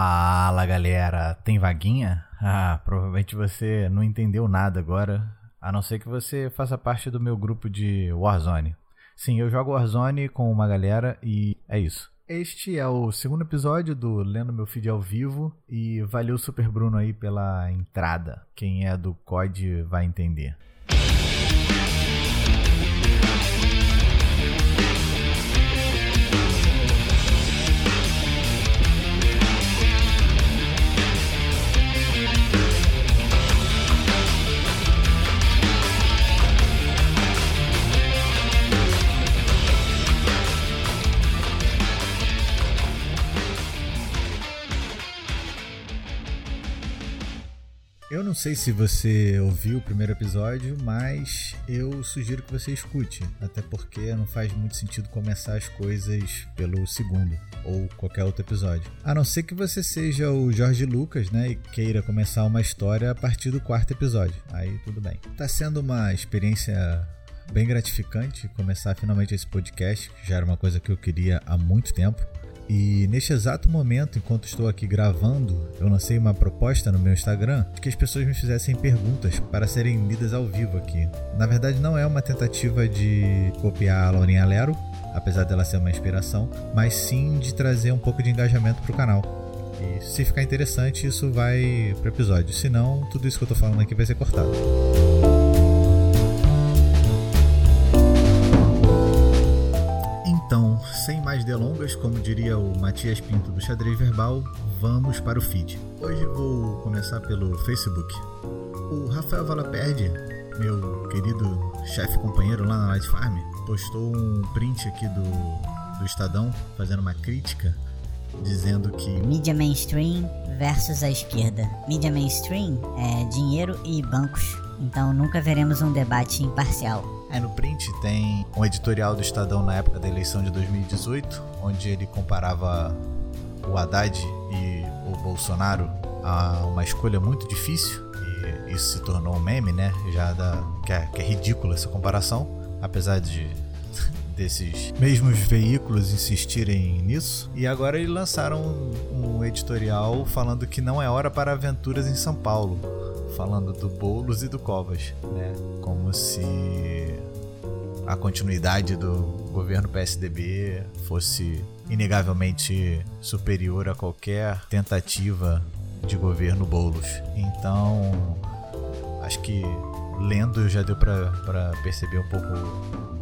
Fala galera, tem vaguinha? Ah, provavelmente você não entendeu nada agora, a não ser que você faça parte do meu grupo de Warzone. Sim, eu jogo Warzone com uma galera e é isso. Este é o segundo episódio do Lendo Meu Feed ao vivo e valeu Super Bruno aí pela entrada. Quem é do COD vai entender. Sei se você ouviu o primeiro episódio, mas eu sugiro que você escute, até porque não faz muito sentido começar as coisas pelo segundo ou qualquer outro episódio. A não ser que você seja o Jorge Lucas, né, e queira começar uma história a partir do quarto episódio. Aí tudo bem. Tá sendo uma experiência bem gratificante começar finalmente esse podcast, que já era uma coisa que eu queria há muito tempo. E neste exato momento, enquanto estou aqui gravando, eu lancei uma proposta no meu Instagram de que as pessoas me fizessem perguntas para serem lidas ao vivo aqui. Na verdade, não é uma tentativa de copiar a Laurinha Lero, apesar dela ser uma inspiração, mas sim de trazer um pouco de engajamento para o canal. E se ficar interessante, isso vai para o episódio. Se não, tudo isso que eu estou falando aqui vai ser cortado. Então, sem mais delongas, como diria o Matias Pinto do Xadrez Verbal, vamos para o feed. Hoje vou começar pelo Facebook. O Rafael Valaperde, meu querido chefe companheiro lá na Light Farm, postou um print aqui do, do Estadão fazendo uma crítica dizendo que mídia mainstream versus a esquerda. Mídia mainstream é dinheiro e bancos, então nunca veremos um debate imparcial. Aí no print tem um editorial do Estadão na época da eleição de 2018, onde ele comparava o Haddad e o Bolsonaro a uma escolha muito difícil. E isso se tornou um meme, né? Já da, que, é, que é ridícula essa comparação, apesar de desses mesmos veículos insistirem nisso. E agora eles lançaram um, um editorial falando que não é hora para aventuras em São Paulo falando do Boulos e do Covas, né? Como se a continuidade do governo PSDB fosse inegavelmente superior a qualquer tentativa de governo Boulos. Então, acho que lendo já deu para perceber um pouco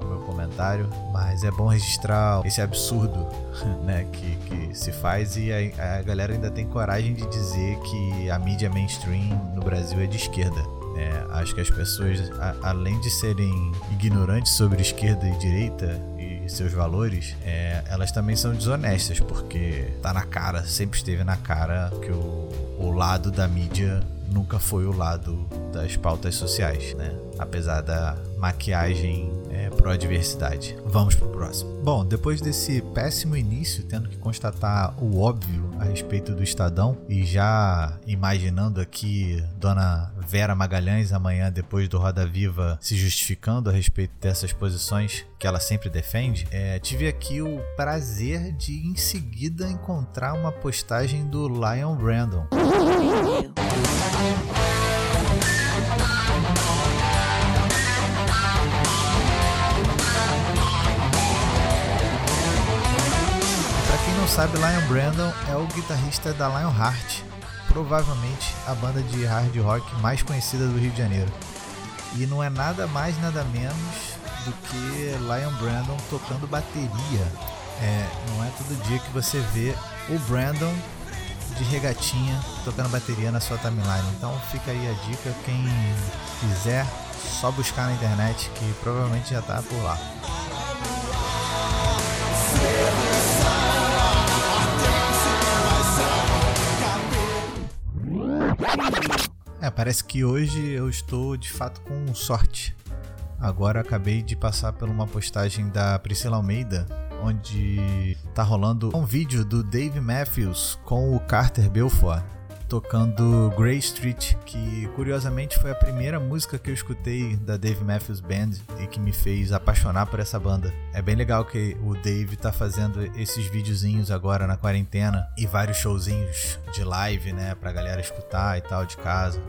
comentário, mas é bom registrar esse absurdo né, que, que se faz e a, a galera ainda tem coragem de dizer que a mídia mainstream no Brasil é de esquerda. É, acho que as pessoas, a, além de serem ignorantes sobre esquerda e direita e seus valores, é, elas também são desonestas, porque tá na cara, sempre esteve na cara que o, o lado da mídia nunca foi o lado das pautas sociais, né? Apesar da maquiagem é, pró-diversidade. Vamos pro próximo. Bom, depois desse péssimo início, tendo que constatar o óbvio a respeito do Estadão e já imaginando aqui Dona Vera Magalhães amanhã, depois do Roda Viva, se justificando a respeito dessas posições que ela sempre defende, é, tive aqui o prazer de em seguida encontrar uma postagem do Lion Brandon. Sabe, Lion Brandon é o guitarrista da Lionheart, provavelmente a banda de hard rock mais conhecida do Rio de Janeiro. E não é nada mais nada menos do que Lion Brandon tocando bateria. É, não é todo dia que você vê o Brandon de regatinha tocando bateria na sua timeline. Então fica aí a dica, quem quiser, só buscar na internet que provavelmente já tá por lá. Parece que hoje eu estou de fato com sorte. Agora acabei de passar por uma postagem da Priscila Almeida, onde tá rolando um vídeo do Dave Matthews com o Carter Belfort. tocando Grey Street, que curiosamente foi a primeira música que eu escutei da Dave Matthews Band e que me fez apaixonar por essa banda. É bem legal que o Dave tá fazendo esses videozinhos agora na quarentena e vários showzinhos de live, né, pra galera escutar e tal de casa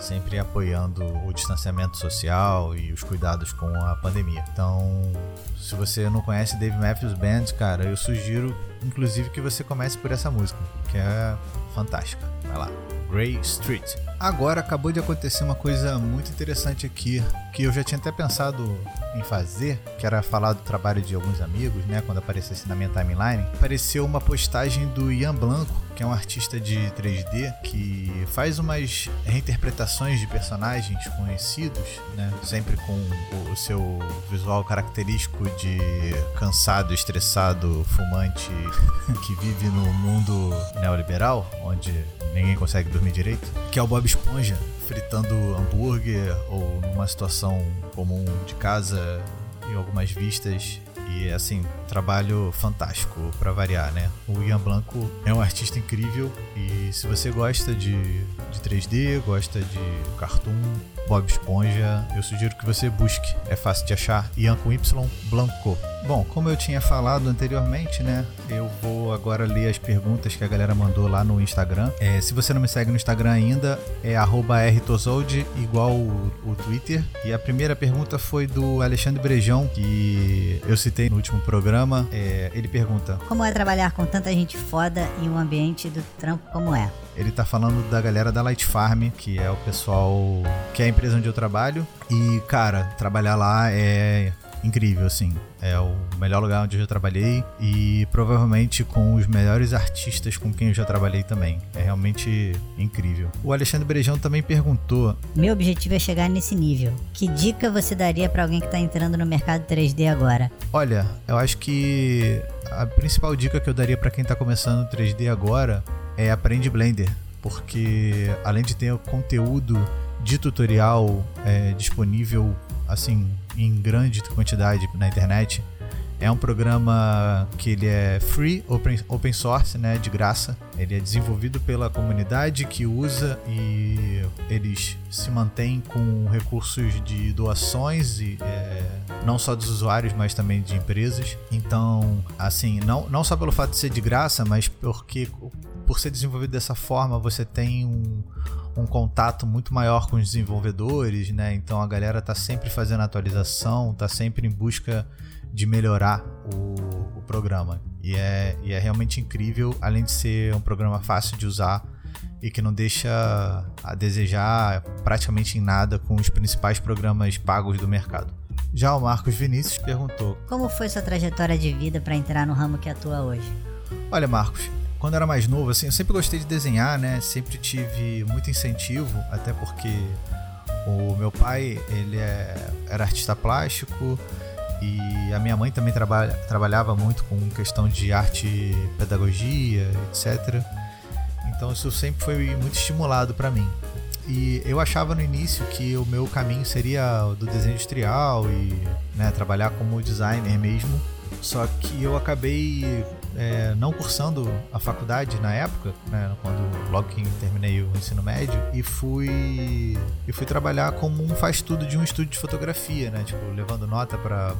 sempre apoiando o distanciamento social e os cuidados com a pandemia. Então, se você não conhece Dave Matthews Band, cara, eu sugiro inclusive que você comece por essa música, que é fantástica. Vai lá. Grey Street. Agora acabou de acontecer uma coisa muito interessante aqui, que eu já tinha até pensado em fazer, que era falar do trabalho de alguns amigos, né, quando aparecesse na minha timeline. Apareceu uma postagem do Ian Blanco, que é um artista de 3D que faz umas reinterpretações de personagens conhecidos, né, sempre com o seu visual característico de cansado, estressado, fumante que vive no mundo neoliberal, onde ninguém consegue dormir direito, que é o Bob Esponja fritando hambúrguer ou numa situação comum de casa em algumas vistas. E assim, trabalho fantástico para variar, né? O Ian Blanco é um artista incrível e se você gosta de, de 3D, gosta de cartoon, Bob Esponja, eu sugiro que você busque. É fácil de achar. Ian com Y Blanco. Bom, como eu tinha falado anteriormente, né? Eu vou agora ler as perguntas que a galera mandou lá no Instagram. É, se você não me segue no Instagram ainda, é rtozold, igual o, o Twitter. E a primeira pergunta foi do Alexandre Brejão, que eu citei no último programa. É, ele pergunta: Como é trabalhar com tanta gente foda em um ambiente do trampo como é? Ele tá falando da galera da Light Farm, que é o pessoal que é a empresa onde eu trabalho. E, cara, trabalhar lá é incrível, assim. É o melhor lugar onde eu já trabalhei e provavelmente com os melhores artistas com quem eu já trabalhei também. É realmente incrível. O Alexandre Brejão também perguntou: Meu objetivo é chegar nesse nível. Que dica você daria para alguém que tá entrando no mercado 3D agora? Olha, eu acho que a principal dica que eu daria para quem tá começando 3D agora é aprende Blender, porque além de ter conteúdo de tutorial é, disponível assim em grande quantidade na internet, é um programa que ele é free, open, open source, né, de graça. Ele é desenvolvido pela comunidade que usa e eles se mantêm com recursos de doações e é, não só dos usuários, mas também de empresas. Então, assim, não, não só pelo fato de ser de graça, mas porque por ser desenvolvido dessa forma, você tem um, um contato muito maior com os desenvolvedores, né? Então a galera tá sempre fazendo atualização, tá sempre em busca de melhorar o, o programa. E é, e é realmente incrível, além de ser um programa fácil de usar e que não deixa a desejar praticamente em nada com os principais programas pagos do mercado. Já o Marcos Vinícius perguntou: Como foi sua trajetória de vida para entrar no ramo que atua hoje? Olha, Marcos, quando era mais novo, assim, eu sempre gostei de desenhar, né? Sempre tive muito incentivo, até porque o meu pai, ele é, era artista plástico e a minha mãe também trabalha, trabalhava muito com questão de arte, pedagogia, etc. Então isso sempre foi muito estimulado para mim. E eu achava no início que o meu caminho seria do desenho industrial e né, trabalhar como designer mesmo. Só que eu acabei é, não cursando a faculdade na época, né, quando logo que terminei o ensino médio, e fui e fui trabalhar como um faz tudo de um estúdio de fotografia, né, tipo levando nota para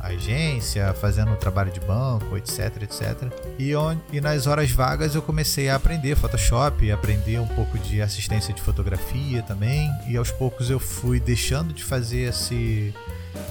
agência, fazendo trabalho de banco, etc, etc. E, onde, e nas horas vagas eu comecei a aprender Photoshop, aprender um pouco de assistência de fotografia também, e aos poucos eu fui deixando de fazer esse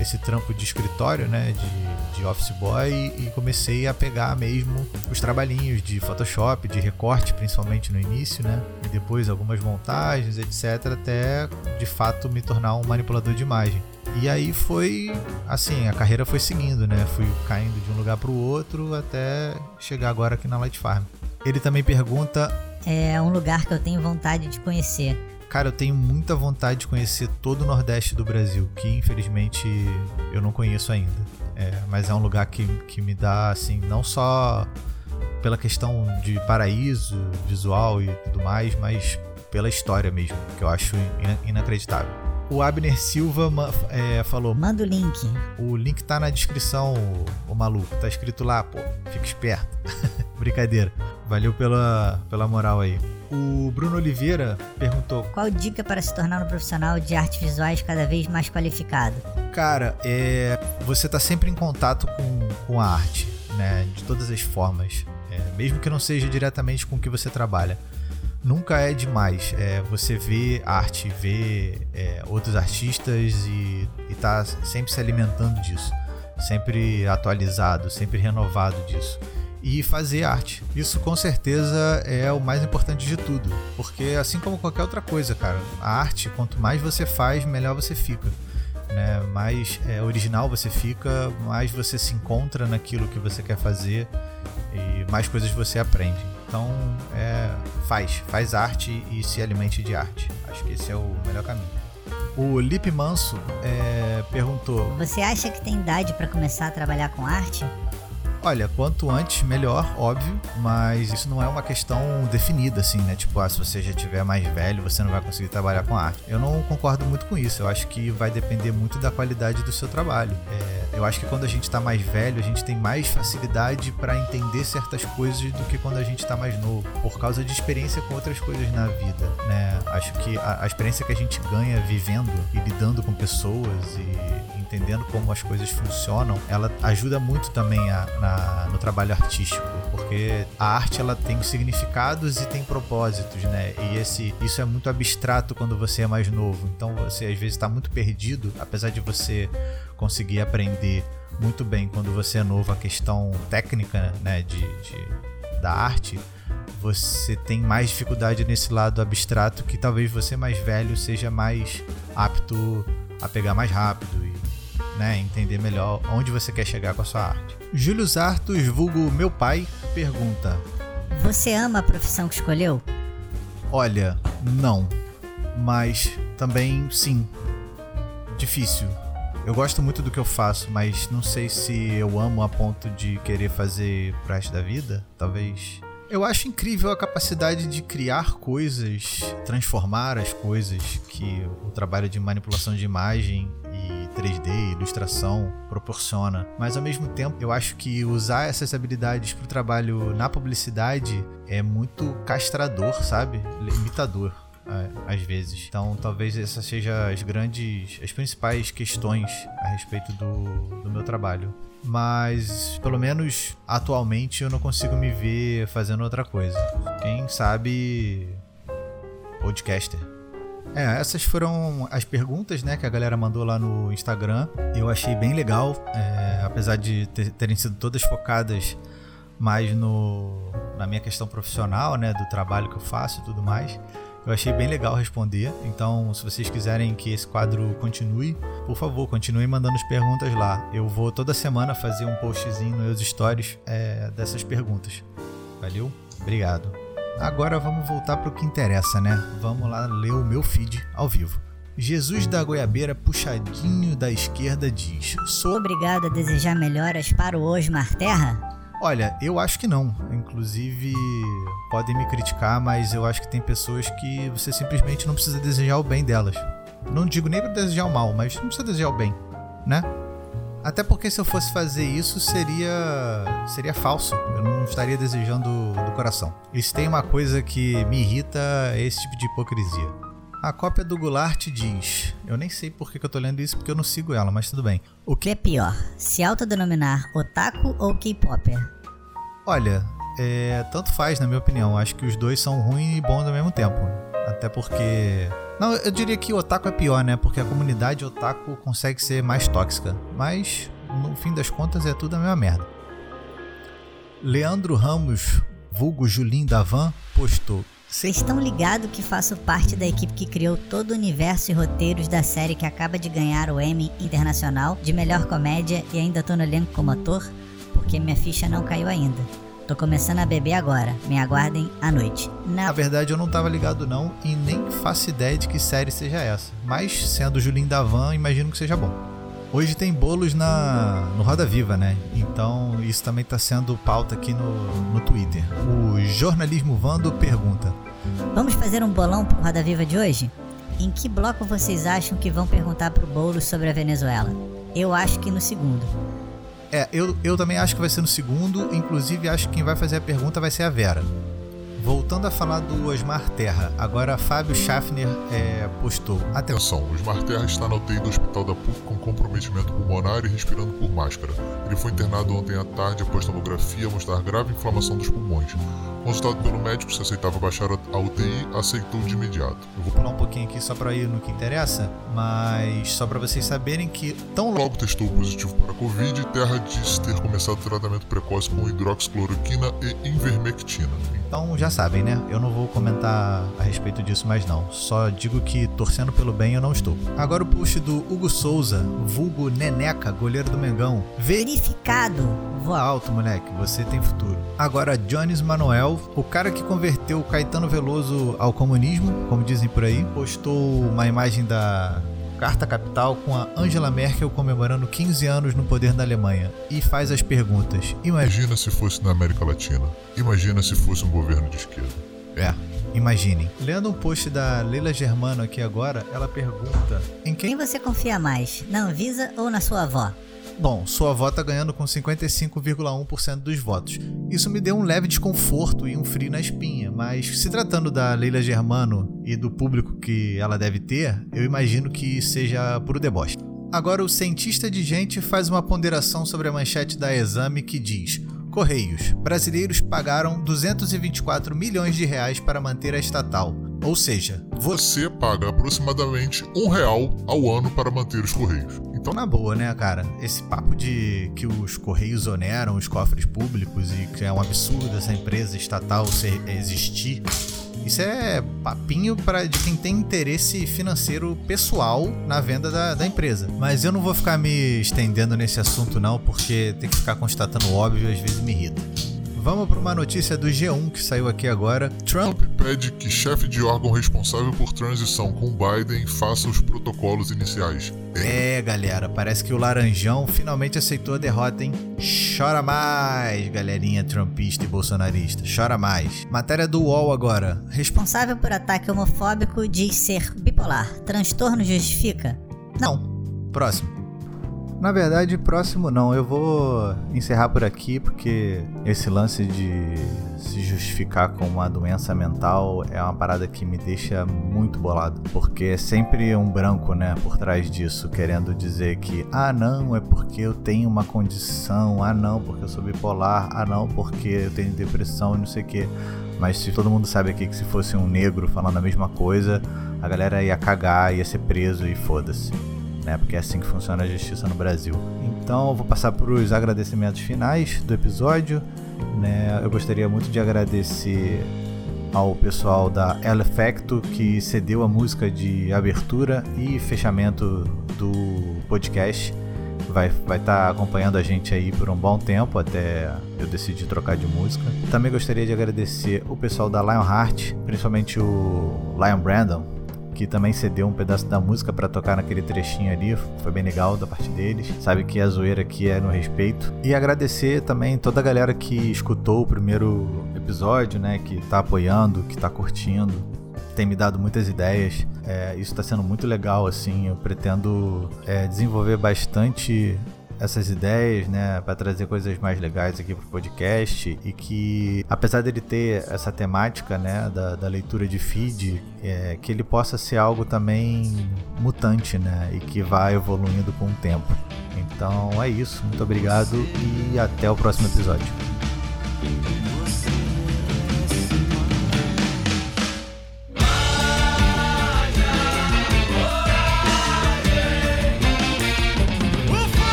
esse trampo de escritório, né, de, de office boy e comecei a pegar mesmo os trabalhinhos de Photoshop, de recorte, principalmente no início, né, e depois algumas montagens, etc, até de fato me tornar um manipulador de imagem. E aí foi assim, a carreira foi seguindo, né? Fui caindo de um lugar para o outro até chegar agora aqui na Light Farm. Ele também pergunta: É um lugar que eu tenho vontade de conhecer. Cara, eu tenho muita vontade de conhecer todo o Nordeste do Brasil, que infelizmente eu não conheço ainda. É, mas é um lugar que, que me dá, assim, não só pela questão de paraíso visual e tudo mais, mas pela história mesmo, que eu acho inacreditável. O Abner Silva é, falou: Manda o link. O link tá na descrição, o, o maluco. Tá escrito lá, pô. Fica esperto. Brincadeira. Valeu pela, pela moral aí. O Bruno Oliveira perguntou: Qual dica para se tornar um profissional de artes visuais cada vez mais qualificado? Cara, é, você tá sempre em contato com, com a arte, né? De todas as formas. É, mesmo que não seja diretamente com o que você trabalha. Nunca é demais é, você ver arte, ver é, outros artistas e, e tá sempre se alimentando disso. Sempre atualizado, sempre renovado disso e fazer arte. Isso com certeza é o mais importante de tudo, porque assim como qualquer outra coisa, cara, a arte, quanto mais você faz, melhor você fica. Né? Mais é, original você fica, mais você se encontra naquilo que você quer fazer e mais coisas você aprende. Então, é, faz, faz arte e se alimente de arte. Acho que esse é o melhor caminho. O Lipe Manso é, perguntou: Você acha que tem idade para começar a trabalhar com arte? Olha, quanto antes, melhor, óbvio, mas isso não é uma questão definida, assim, né? Tipo, ah, se você já tiver mais velho, você não vai conseguir trabalhar com arte. Eu não concordo muito com isso. Eu acho que vai depender muito da qualidade do seu trabalho. É, eu acho que quando a gente está mais velho, a gente tem mais facilidade para entender certas coisas do que quando a gente está mais novo, por causa de experiência com outras coisas na vida, né? Acho que a, a experiência que a gente ganha vivendo e lidando com pessoas e entendendo como as coisas funcionam, ela ajuda muito também a, na, no trabalho artístico, porque a arte ela tem significados e tem propósitos, né? E esse, isso é muito abstrato quando você é mais novo. Então você às vezes está muito perdido, apesar de você conseguir aprender muito bem quando você é novo a questão técnica, né, de, de da arte você tem mais dificuldade nesse lado abstrato que talvez você mais velho seja mais apto a pegar mais rápido né, entender melhor onde você quer chegar com a sua arte. Júlio Zartos, vulgo meu pai, pergunta: Você ama a profissão que escolheu? Olha, não. Mas também sim. Difícil. Eu gosto muito do que eu faço, mas não sei se eu amo a ponto de querer fazer pro resto da vida. Talvez eu acho incrível a capacidade de criar coisas, transformar as coisas que o trabalho de manipulação de imagem 3D, ilustração proporciona. Mas ao mesmo tempo, eu acho que usar essas habilidades para o trabalho na publicidade é muito castrador, sabe? Limitador às vezes. Então, talvez essas sejam as grandes, as principais questões a respeito do, do meu trabalho mas pelo menos atualmente eu não consigo me ver fazendo outra coisa. Quem sabe podcaster. É, essas foram as perguntas né, que a galera mandou lá no Instagram. Eu achei bem legal, é, apesar de ter, terem sido todas focadas mais no, na minha questão profissional, né, do trabalho que eu faço e tudo mais. Eu achei bem legal responder. Então, se vocês quiserem que esse quadro continue, por favor, continuem mandando as perguntas lá. Eu vou toda semana fazer um postzinho nos stories é, dessas perguntas. Valeu? Obrigado. Agora vamos voltar para o que interessa, né? Vamos lá ler o meu feed ao vivo. Jesus da Goiabeira, puxadinho da esquerda, diz: Sou obrigado a desejar melhoras para o Osmar Terra? Olha, eu acho que não. Inclusive, podem me criticar, mas eu acho que tem pessoas que você simplesmente não precisa desejar o bem delas. Não digo nem para desejar o mal, mas não precisa desejar o bem, né? Até porque se eu fosse fazer isso seria seria falso. Eu não estaria desejando do coração. E se tem uma coisa que me irrita é esse tipo de hipocrisia. A cópia do Goulart diz: Eu nem sei por que, eu tô lendo isso porque eu não sigo ela, mas tudo bem. O que é pior, se autodenominar otaku ou K-Popper? Olha, é, tanto faz, na minha opinião. Acho que os dois são ruins e bons ao mesmo tempo. Até porque. Não, eu diria que o otaku é pior, né? Porque a comunidade otaku consegue ser mais tóxica. Mas, no fim das contas, é tudo a mesma merda. Leandro Ramos, vulgo Julim da Van, postou: vocês estão ligados que faço parte da equipe que criou todo o universo e roteiros da série que acaba de ganhar o Emmy Internacional de melhor comédia e ainda tô no elenco como ator? Porque minha ficha não caiu ainda. Tô começando a beber agora. Me aguardem à noite. Na verdade, eu não tava ligado não e nem faço ideia de que série seja essa. Mas, sendo Julinho da Van, imagino que seja bom. Hoje tem bolos na no Roda Viva, né? Então isso também está sendo pauta aqui no, no Twitter. O Jornalismo Vando pergunta: Vamos fazer um bolão pro Roda Viva de hoje? Em que bloco vocês acham que vão perguntar pro Boulos sobre a Venezuela? Eu acho que no segundo. É, eu, eu também acho que vai ser no segundo. Inclusive, acho que quem vai fazer a pergunta vai ser a Vera. Voltando a falar do Osmar Terra, agora Fábio Schaffner é, postou. Atenção, Osmar Terra está na UTI do Hospital da PUC com comprometimento pulmonar e respirando por máscara. Ele foi internado ontem à tarde após tomografia mostrar grave inflamação dos pulmões. Consultado pelo médico se aceitava baixar a UTI, aceitou de imediato. Eu vou pular um pouquinho aqui só para ir no que interessa, mas só para vocês saberem que tão logo testou positivo para a Covid, Terra disse ter começado tratamento precoce com hidroxicloroquina e invermectina. Então já sabem, né? Eu não vou comentar a respeito disso mais não. Só digo que torcendo pelo bem eu não estou. Agora o push do Hugo Souza, vulgo Neneca, goleiro do Mengão. Verificado. Voa alto, moleque, você tem futuro. Agora Jones Manuel, o cara que converteu Caetano Veloso ao comunismo, como dizem por aí, postou uma imagem da Carta Capital com a Angela Merkel comemorando 15 anos no poder da Alemanha e faz as perguntas. Imagina se fosse na América Latina. Imagina se fosse um governo de esquerda. É, imaginem. Lendo um post da Leila Germano aqui agora, ela pergunta: Em quem, quem você confia mais, na Anvisa ou na sua avó? Bom, sua avó tá ganhando com 55,1% dos votos. Isso me deu um leve desconforto e um frio na espinha, mas se tratando da Leila Germano e do público que ela deve ter, eu imagino que seja por deboche. Agora, o cientista de gente faz uma ponderação sobre a manchete da Exame que diz: Correios. Brasileiros pagaram 224 milhões de reais para manter a estatal. Ou seja, você paga aproximadamente um real ao ano para manter os Correios. Então, na boa, né, cara? Esse papo de que os Correios oneram os cofres públicos e que é um absurdo essa empresa estatal ser, existir. Isso é papinho para de quem tem interesse financeiro pessoal na venda da, da, empresa. Mas eu não vou ficar me estendendo nesse assunto, não, porque tem que ficar constatando óbvio às vezes me irrita. Vamos para uma notícia do G1 que saiu aqui agora. Trump pede que chefe de órgão responsável por transição com Biden faça os protocolos iniciais. É, galera, parece que o Laranjão finalmente aceitou a derrota, hein? Chora mais, galerinha trumpista e bolsonarista. Chora mais. Matéria do UOL agora. Responsável por ataque homofóbico diz ser bipolar. Transtorno justifica? Não. Próximo. Na verdade, próximo não. Eu vou encerrar por aqui porque esse lance de se justificar com uma doença mental é uma parada que me deixa muito bolado. Porque é sempre um branco, né, por trás disso, querendo dizer que, ah, não, é porque eu tenho uma condição, ah, não, porque eu sou bipolar, ah, não, porque eu tenho depressão, não sei o quê. Mas se todo mundo sabe aqui que se fosse um negro falando a mesma coisa, a galera ia cagar, ia ser preso e foda-se né? Porque é assim que funciona a justiça no Brasil. Então, vou passar para os agradecimentos finais do episódio. Né? Eu gostaria muito de agradecer ao pessoal da El Effecto que cedeu a música de abertura e fechamento do podcast. Vai estar vai tá acompanhando a gente aí por um bom tempo até eu decidir trocar de música. Também gostaria de agradecer o pessoal da Lionheart, principalmente o Lion Brandon, que também cedeu um pedaço da música para tocar naquele trechinho ali. Foi bem legal da parte deles. Sabe que a zoeira aqui é no respeito. E agradecer também toda a galera que escutou o primeiro episódio, né? Que tá apoiando, que tá curtindo. Tem me dado muitas ideias. É, isso está sendo muito legal, assim. Eu pretendo é, desenvolver bastante essas ideias, né, para trazer coisas mais legais aqui pro podcast e que, apesar dele ter essa temática, né, da, da leitura de feed, é, que ele possa ser algo também mutante, né, e que vai evoluindo com o tempo. Então é isso, muito obrigado e até o próximo episódio.